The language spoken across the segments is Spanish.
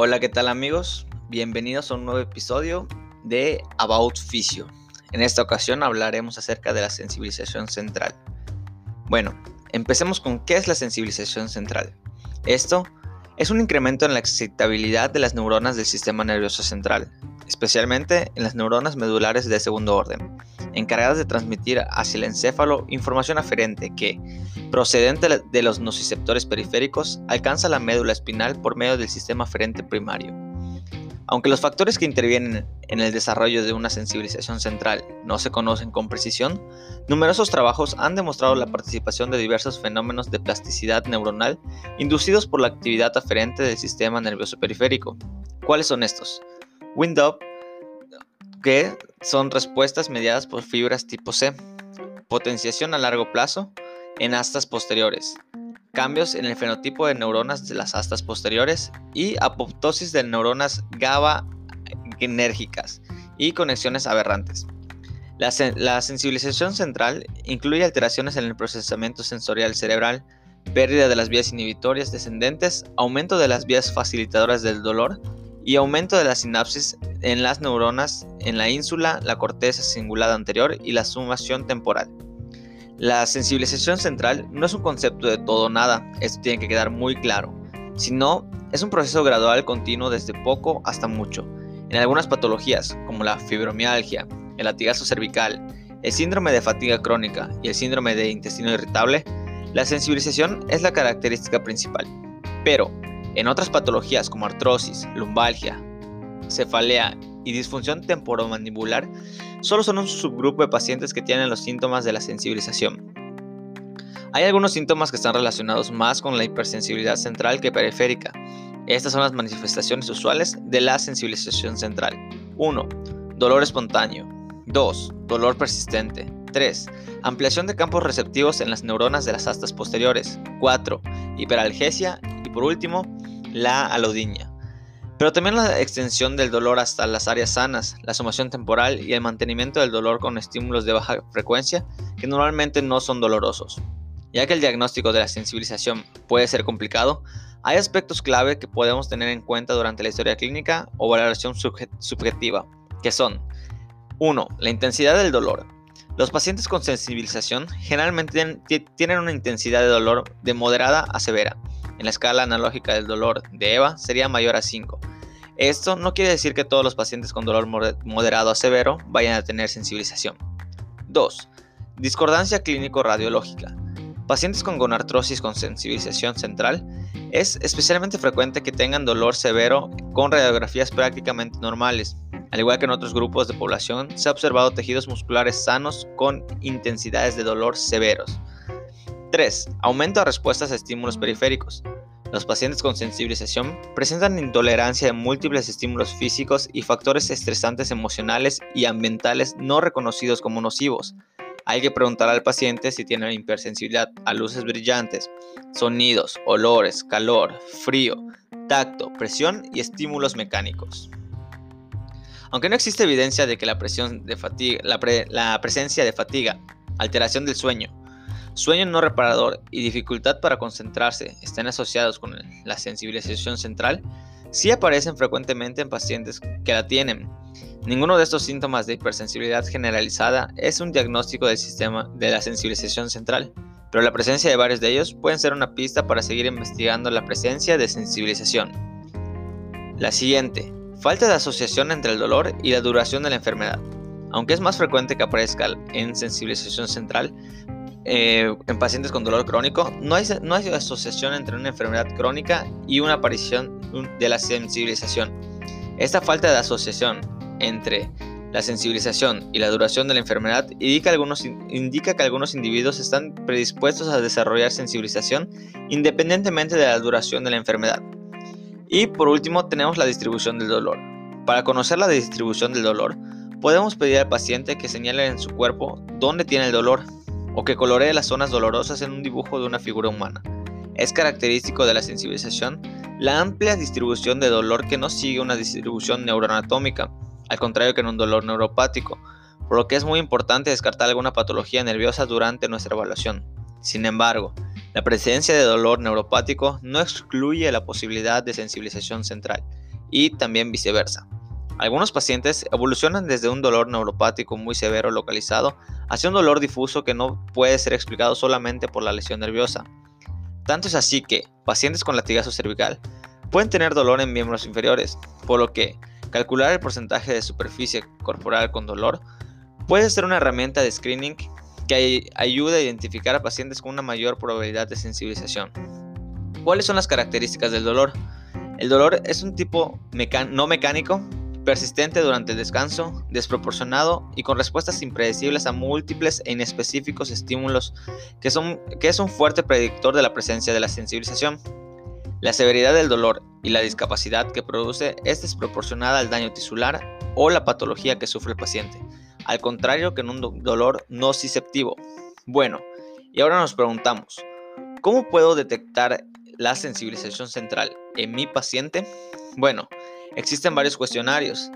Hola, ¿qué tal amigos? Bienvenidos a un nuevo episodio de About Physio. En esta ocasión hablaremos acerca de la sensibilización central. Bueno, empecemos con qué es la sensibilización central. Esto es un incremento en la excitabilidad de las neuronas del sistema nervioso central, especialmente en las neuronas medulares de segundo orden, encargadas de transmitir hacia el encéfalo información aferente que, procedente de los nociceptores periféricos, alcanza la médula espinal por medio del sistema aferente primario. Aunque los factores que intervienen en el desarrollo de una sensibilización central no se conocen con precisión, numerosos trabajos han demostrado la participación de diversos fenómenos de plasticidad neuronal inducidos por la actividad aferente del sistema nervioso periférico. ¿Cuáles son estos? Wind-up, que son respuestas mediadas por fibras tipo C, potenciación a largo plazo en astas posteriores, cambios en el fenotipo de neuronas de las astas posteriores y apoptosis de neuronas GABA enérgicas y conexiones aberrantes. La, la, sensibilización central incluye alteraciones en el procesamiento sensorial cerebral, pérdida de las vías inhibitorias descendentes, aumento de las vías facilitadoras del dolor y aumento de la sinapsis en las neuronas en la ínsula, la corteza cingulada anterior y la sumación temporal. La sensibilización central no es un concepto de todo o nada, esto tiene que quedar muy claro, sino es un proceso gradual continuo desde poco hasta mucho. En algunas patologías, como la fibromialgia, el latigazo cervical, el síndrome de fatiga crónica y el síndrome de intestino irritable, la sensibilización es la característica principal. Pero, en otras patologías como artrosis, lumbalgia, cefalea y disfunción temporomandibular, solo son un subgrupo de pacientes que tienen los síntomas de la sensibilización. Hay algunos síntomas que están relacionados más con la hipersensibilidad central que periférica. Estas son las manifestaciones usuales de la sensibilización central. 1. Dolor espontáneo. 2. Dolor persistente. 3. Ampliación de campos receptivos en las neuronas de las astas posteriores. 4. Hiperalgesia. Y por último, la alodinia pero también la extensión del dolor hasta las áreas sanas, la sumación temporal y el mantenimiento del dolor con estímulos de baja frecuencia que normalmente no son dolorosos. Ya que el diagnóstico de la sensibilización puede ser complicado, hay aspectos clave que podemos tener en cuenta durante la historia clínica o valoración subjetiva, que son 1. La intensidad del dolor. Los pacientes con sensibilización generalmente tienen una intensidad de dolor de moderada a severa. En la escala analógica del dolor de EVA sería mayor a 5 esto no quiere decir que todos los pacientes con dolor moderado a severo vayan a tener sensibilización. 2. Discordancia clínico-radiológica. Pacientes con gonartrosis con sensibilización central es especialmente frecuente que tengan dolor severo con radiografías prácticamente normales. Al igual que en otros grupos de población, se ha observado tejidos musculares sanos con intensidades de dolor severos. 3. Aumento de respuestas a estímulos periféricos. Los pacientes con sensibilización presentan intolerancia de múltiples estímulos físicos y factores estresantes emocionales y ambientales no reconocidos como nocivos. Hay que preguntar al paciente si tiene hipersensibilidad a luces brillantes, sonidos, olores, calor, frío, tacto, presión y estímulos mecánicos. Aunque no existe evidencia de que la, la presencia de fatiga, alteración del sueño, Sueño no reparador y dificultad para concentrarse estén asociados con la sensibilización central, sí aparecen frecuentemente en pacientes que la tienen. Ninguno de estos síntomas de hipersensibilidad generalizada es un diagnóstico del sistema de la sensibilización central, pero la presencia de varios de ellos pueden ser una pista para seguir investigando la presencia de sensibilización. La siguiente, falta de asociación entre el dolor y la duración de la enfermedad. Aunque es más frecuente que aparezca en sensibilización central, eh, en pacientes con dolor crónico, no hay, no hay asociación entre una enfermedad crónica y una aparición de la sensibilización. Esta falta de asociación entre la sensibilización y la duración de la enfermedad indica, algunos, indica que algunos individuos están predispuestos a desarrollar sensibilización independientemente de la duración de la enfermedad. Y por último tenemos la distribución del dolor. Para conocer la distribución del dolor, podemos pedir al paciente que señale en su cuerpo dónde tiene el dolor o que coloree las zonas dolorosas en un dibujo de una figura humana. Es característico de la sensibilización la amplia distribución de dolor que no sigue una distribución neuroanatómica, al contrario que en un dolor neuropático, por lo que es muy importante descartar alguna patología nerviosa durante nuestra evaluación. Sin embargo, la presencia de dolor neuropático no excluye la posibilidad de sensibilización central, y también viceversa. Algunos pacientes evolucionan desde un dolor neuropático muy severo localizado hacia un dolor difuso que no puede ser explicado solamente por la lesión nerviosa. Tanto es así que pacientes con latigazo cervical pueden tener dolor en miembros inferiores, por lo que calcular el porcentaje de superficie corporal con dolor puede ser una herramienta de screening que ayude a identificar a pacientes con una mayor probabilidad de sensibilización. ¿Cuáles son las características del dolor? El dolor es un tipo no mecánico persistente durante el descanso, desproporcionado y con respuestas impredecibles a múltiples e inespecíficos estímulos, que, son, que es un fuerte predictor de la presencia de la sensibilización. La severidad del dolor y la discapacidad que produce es desproporcionada al daño tisular o la patología que sufre el paciente, al contrario que en un dolor no susceptivo. Bueno, y ahora nos preguntamos, ¿cómo puedo detectar la sensibilización central en mi paciente? Bueno, Existen varios cuestionarios.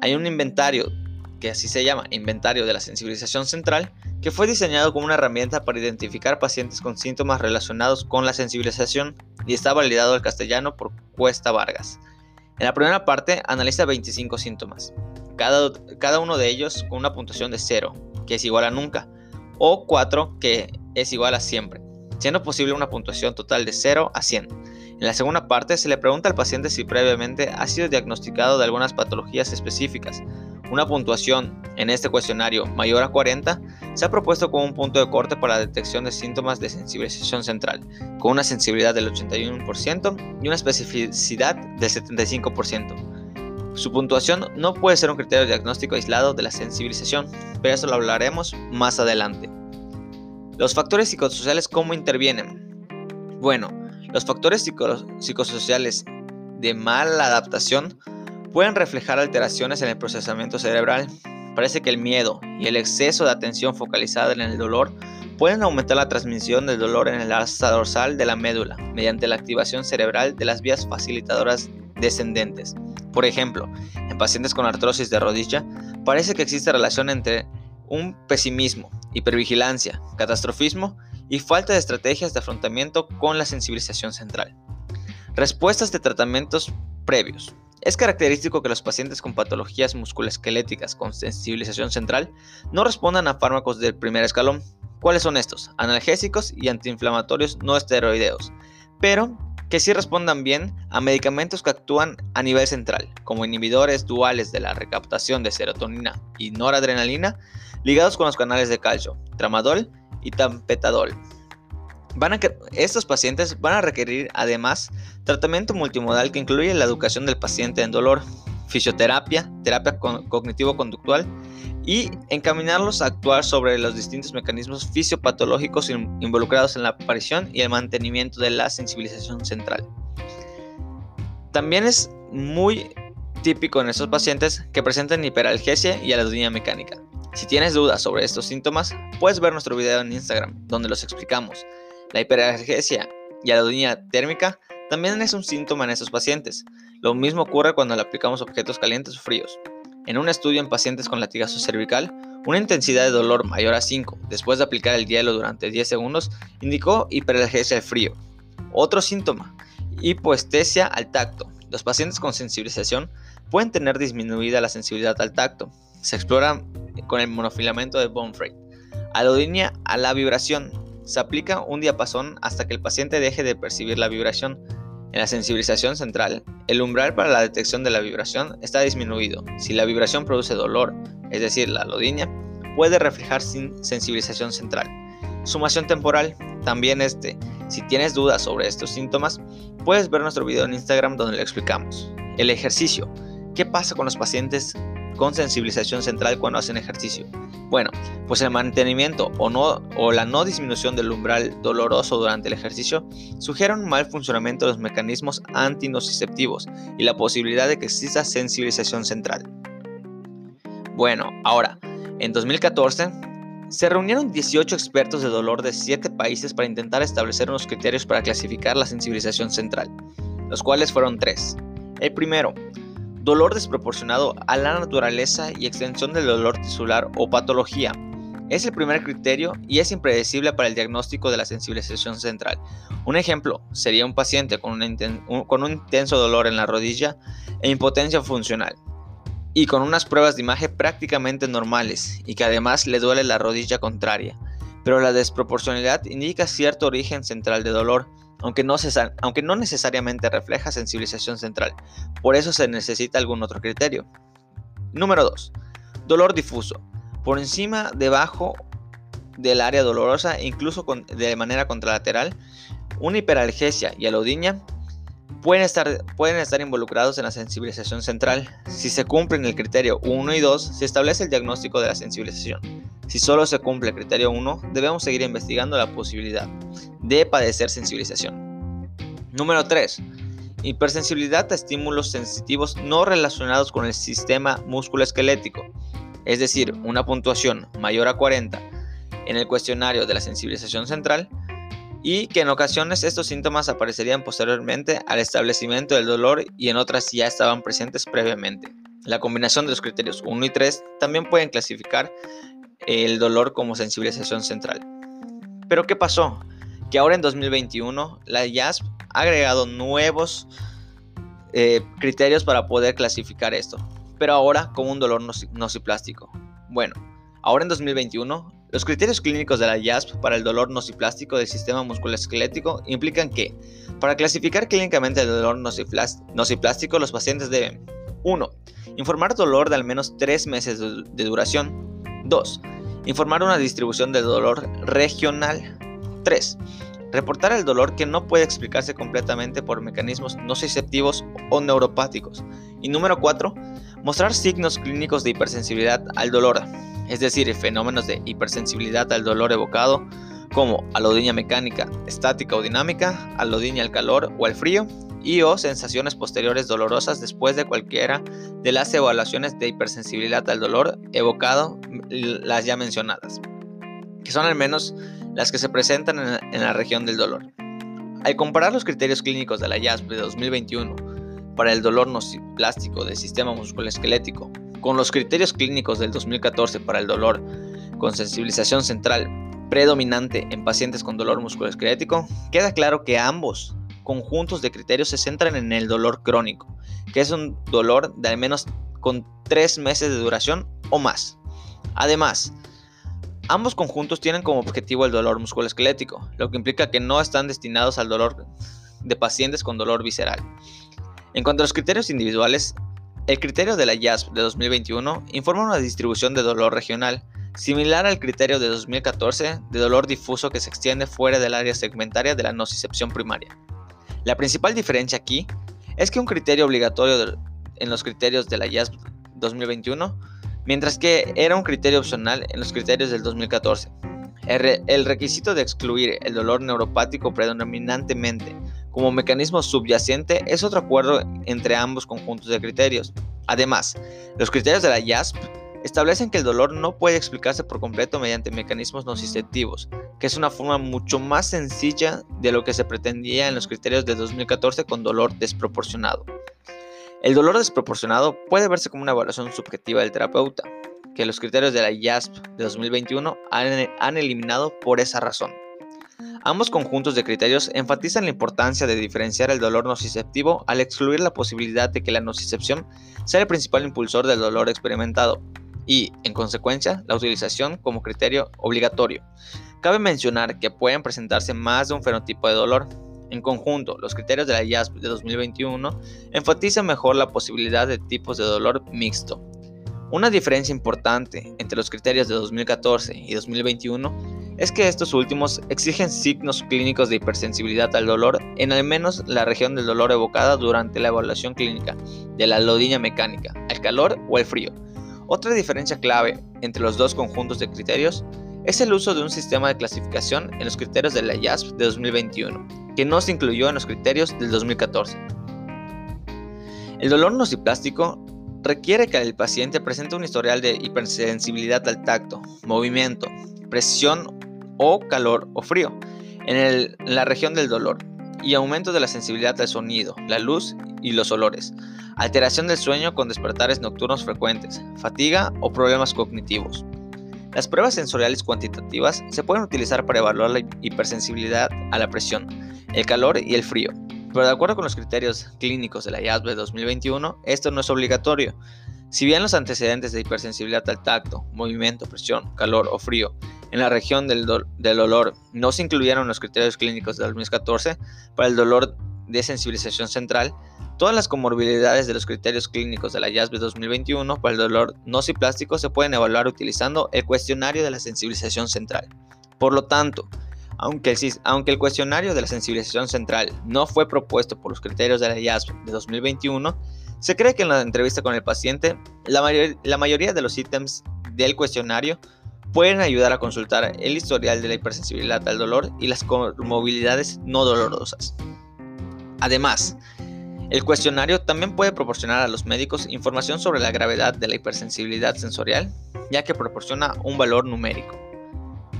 Hay un inventario, que así se llama, inventario de la sensibilización central, que fue diseñado como una herramienta para identificar pacientes con síntomas relacionados con la sensibilización y está validado al castellano por Cuesta Vargas. En la primera parte analiza 25 síntomas, cada, cada uno de ellos con una puntuación de 0, que es igual a nunca, o 4, que es igual a siempre, siendo posible una puntuación total de 0 a 100. En la segunda parte se le pregunta al paciente si previamente ha sido diagnosticado de algunas patologías específicas. Una puntuación en este cuestionario mayor a 40 se ha propuesto como un punto de corte para la detección de síntomas de sensibilización central, con una sensibilidad del 81% y una especificidad del 75%. Su puntuación no puede ser un criterio diagnóstico aislado de la sensibilización, pero eso lo hablaremos más adelante. Los factores psicosociales, ¿cómo intervienen? Bueno, los factores psicosociales de mala adaptación pueden reflejar alteraciones en el procesamiento cerebral. Parece que el miedo y el exceso de atención focalizada en el dolor pueden aumentar la transmisión del dolor en el asa dorsal de la médula mediante la activación cerebral de las vías facilitadoras descendentes. Por ejemplo, en pacientes con artrosis de rodilla, parece que existe relación entre un pesimismo, hipervigilancia, catastrofismo y falta de estrategias de afrontamiento con la sensibilización central. Respuestas de tratamientos previos. Es característico que los pacientes con patologías musculoesqueléticas con sensibilización central no respondan a fármacos del primer escalón. ¿Cuáles son estos? Analgésicos y antiinflamatorios no esteroideos, pero que sí respondan bien a medicamentos que actúan a nivel central, como inhibidores duales de la recaptación de serotonina y noradrenalina, ligados con los canales de calcio, tramadol y tampetadol. Van a estos pacientes van a requerir además tratamiento multimodal que incluye la educación del paciente en dolor, fisioterapia, terapia cognitivo-conductual y encaminarlos a actuar sobre los distintos mecanismos fisiopatológicos involucrados en la aparición y el mantenimiento de la sensibilización central. También es muy típico en estos pacientes que presentan hiperalgesia y alodinía mecánica. Si tienes dudas sobre estos síntomas, puedes ver nuestro video en Instagram, donde los explicamos. La hiperalgesia y alodinía térmica también es un síntoma en estos pacientes. Lo mismo ocurre cuando le aplicamos objetos calientes o fríos. En un estudio en pacientes con latigazo cervical, una intensidad de dolor mayor a 5 después de aplicar el hielo durante 10 segundos indicó hiperalgesia al frío. Otro síntoma, hipoestesia al tacto. Los pacientes con sensibilización pueden tener disminuida la sensibilidad al tacto. Se explora con el monofilamento de Bonfrey. Alodinia a la vibración. Se aplica un diapasón hasta que el paciente deje de percibir la vibración. En la sensibilización central, el umbral para la detección de la vibración está disminuido. Si la vibración produce dolor, es decir, la alodinia, puede reflejar sin sensibilización central. Sumación temporal, también este. Si tienes dudas sobre estos síntomas, puedes ver nuestro video en Instagram donde lo explicamos. El ejercicio. ¿Qué pasa con los pacientes con sensibilización central cuando hacen ejercicio? Bueno, pues el mantenimiento o, no, o la no disminución del umbral doloroso durante el ejercicio sugiere un mal funcionamiento de los mecanismos antinociceptivos y la posibilidad de que exista sensibilización central. Bueno, ahora, en 2014 se reunieron 18 expertos de dolor de 7 países para intentar establecer unos criterios para clasificar la sensibilización central, los cuales fueron tres. El primero, dolor desproporcionado a la naturaleza y extensión del dolor tisular o patología. Es el primer criterio y es impredecible para el diagnóstico de la sensibilización central. Un ejemplo sería un paciente con un, con un intenso dolor en la rodilla e impotencia funcional y con unas pruebas de imagen prácticamente normales y que además le duele la rodilla contraria. Pero la desproporcionalidad indica cierto origen central de dolor, aunque no, aunque no necesariamente refleja sensibilización central. Por eso se necesita algún otro criterio. Número 2. Dolor difuso por encima, debajo del área dolorosa incluso de manera contralateral, una hiperalgesia y alodinia pueden estar, pueden estar involucrados en la sensibilización central. Si se cumplen el criterio 1 y 2, se establece el diagnóstico de la sensibilización. Si solo se cumple el criterio 1, debemos seguir investigando la posibilidad de padecer sensibilización. Número 3. Hipersensibilidad a estímulos sensitivos no relacionados con el sistema musculoesquelético es decir, una puntuación mayor a 40 en el cuestionario de la sensibilización central, y que en ocasiones estos síntomas aparecerían posteriormente al establecimiento del dolor y en otras ya estaban presentes previamente. La combinación de los criterios 1 y 3 también pueden clasificar el dolor como sensibilización central. Pero ¿qué pasó? Que ahora en 2021 la IASP ha agregado nuevos eh, criterios para poder clasificar esto pero ahora como un dolor nociplástico. Bueno, ahora en 2021, los criterios clínicos de la IASP para el dolor nociplástico del sistema musculoesquelético implican que, para clasificar clínicamente el dolor nociplástico, los pacientes deben 1. Informar dolor de al menos 3 meses de duración. 2. Informar una distribución de dolor regional. 3. Reportar el dolor que no puede explicarse completamente por mecanismos nociceptivos o neuropáticos. Y número 4 Mostrar signos clínicos de hipersensibilidad al dolor, es decir, fenómenos de hipersensibilidad al dolor evocado, como alodinia mecánica, estática o dinámica, alodinia al calor o al frío, y o sensaciones posteriores dolorosas después de cualquiera de las evaluaciones de hipersensibilidad al dolor evocado, las ya mencionadas, que son al menos las que se presentan en la región del dolor. Al comparar los criterios clínicos de la IASP de 2021 para el dolor nociplástico del sistema musculoesquelético, con los criterios clínicos del 2014 para el dolor con sensibilización central predominante en pacientes con dolor musculoesquelético, queda claro que ambos conjuntos de criterios se centran en el dolor crónico, que es un dolor de al menos con tres meses de duración o más. Además, ambos conjuntos tienen como objetivo el dolor musculoesquelético, lo que implica que no están destinados al dolor de pacientes con dolor visceral. En cuanto a los criterios individuales, el criterio de la IASP de 2021 informa una distribución de dolor regional, similar al criterio de 2014 de dolor difuso que se extiende fuera del área segmentaria de la nocicepción primaria. La principal diferencia aquí es que un criterio obligatorio en los criterios de la IASP 2021, mientras que era un criterio opcional en los criterios del 2014. El, requisito de excluir el dolor neuropático predominantemente como mecanismo subyacente es otro acuerdo entre ambos conjuntos de criterios. Además, los criterios de la IASP establecen que el dolor no puede explicarse por completo mediante mecanismos nociceptivos, que es una forma mucho más sencilla de lo que se pretendía en los criterios de 2014 con dolor desproporcionado. El dolor desproporcionado puede verse como una evaluación subjetiva del terapeuta, que los criterios de la IASP de 2021 han, eliminado por esa razón. Ambos conjuntos de criterios enfatizan la importancia de diferenciar el dolor nociceptivo al excluir la posibilidad de que la nocicepción sea el principal impulsor del dolor experimentado y, en consecuencia, la utilización como criterio obligatorio. Cabe mencionar que pueden presentarse más de un fenotipo de dolor. En conjunto, los criterios de la IASP de 2021 enfatizan mejor la posibilidad de tipos de dolor mixto, una diferencia importante entre los criterios de 2014 y 2021 es que estos últimos exigen signos clínicos de hipersensibilidad al dolor en al menos la región del dolor evocada durante la evaluación clínica de la lodiña mecánica, el calor o el frío. Otra diferencia clave entre los dos conjuntos de criterios es el uso de un sistema de clasificación en los criterios de la IASP de 2021, que no se incluyó en los criterios del 2014. El dolor nociplástico requiere que el paciente presente un historial de hipersensibilidad al tacto, movimiento, presión o calor o frío en, la región del dolor y aumento de la sensibilidad al sonido, la luz y los olores, alteración del sueño con despertares nocturnos frecuentes, fatiga o problemas cognitivos. Las pruebas sensoriales cuantitativas se pueden utilizar para evaluar la hipersensibilidad a la presión, el calor y el frío, pero de acuerdo con los criterios clínicos de la IASB de 2021, esto no es obligatorio. Si bien los antecedentes de hipersensibilidad al tacto, movimiento, presión, calor o frío en la región del, del olor no se incluyeron los criterios clínicos de 2014 para el dolor de sensibilización central, todas las comorbilidades de los criterios clínicos de la IASB 2021 para el dolor nociplástico se pueden evaluar utilizando el cuestionario de la sensibilización central. Por lo tanto, aunque el, aunque el, cuestionario de la sensibilización central no fue propuesto por los criterios de la IASB de 2021, se cree que en la entrevista con el paciente, la, la mayoría de los ítems del cuestionario pueden ayudar a consultar el historial de la hipersensibilidad al dolor y las comorbilidades no dolorosas. Además, el cuestionario también puede proporcionar a los médicos información sobre la gravedad de la hipersensibilidad sensorial, ya que proporciona un valor numérico.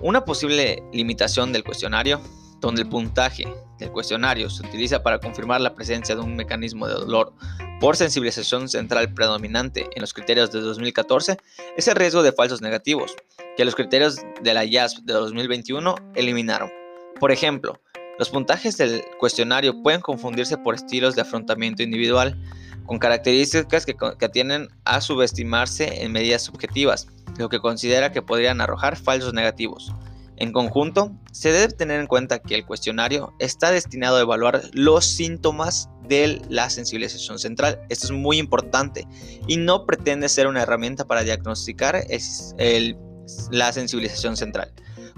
Una posible limitación del cuestionario, donde el puntaje del cuestionario se utiliza para confirmar la presencia de un mecanismo de dolor por sensibilización central predominante en los criterios de 2014, es el riesgo de falsos negativos, que los criterios de la IASP de 2021 eliminaron. Por ejemplo, los puntajes del cuestionario pueden confundirse por estilos de afrontamiento individual, con características que, que tienden a subestimarse en medidas subjetivas, lo que considera que podrían arrojar falsos negativos. En conjunto, se debe tener en cuenta que el cuestionario está destinado a evaluar los síntomas de la sensibilización central. Esto es muy importante y no pretende ser una herramienta para diagnosticar la sensibilización central.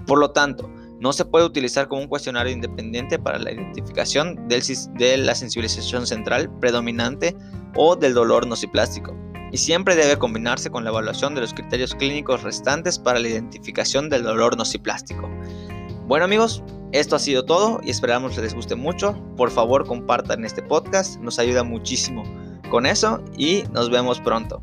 Por lo tanto, no se puede utilizar como un cuestionario independiente para la identificación de la sensibilización central predominante o del dolor nociplástico, y siempre debe combinarse con la evaluación de los criterios clínicos restantes para la identificación del dolor nociplástico. Bueno amigos, esto ha sido todo y esperamos que les guste mucho. Por favor compartan este podcast, nos ayuda muchísimo con eso y nos vemos pronto.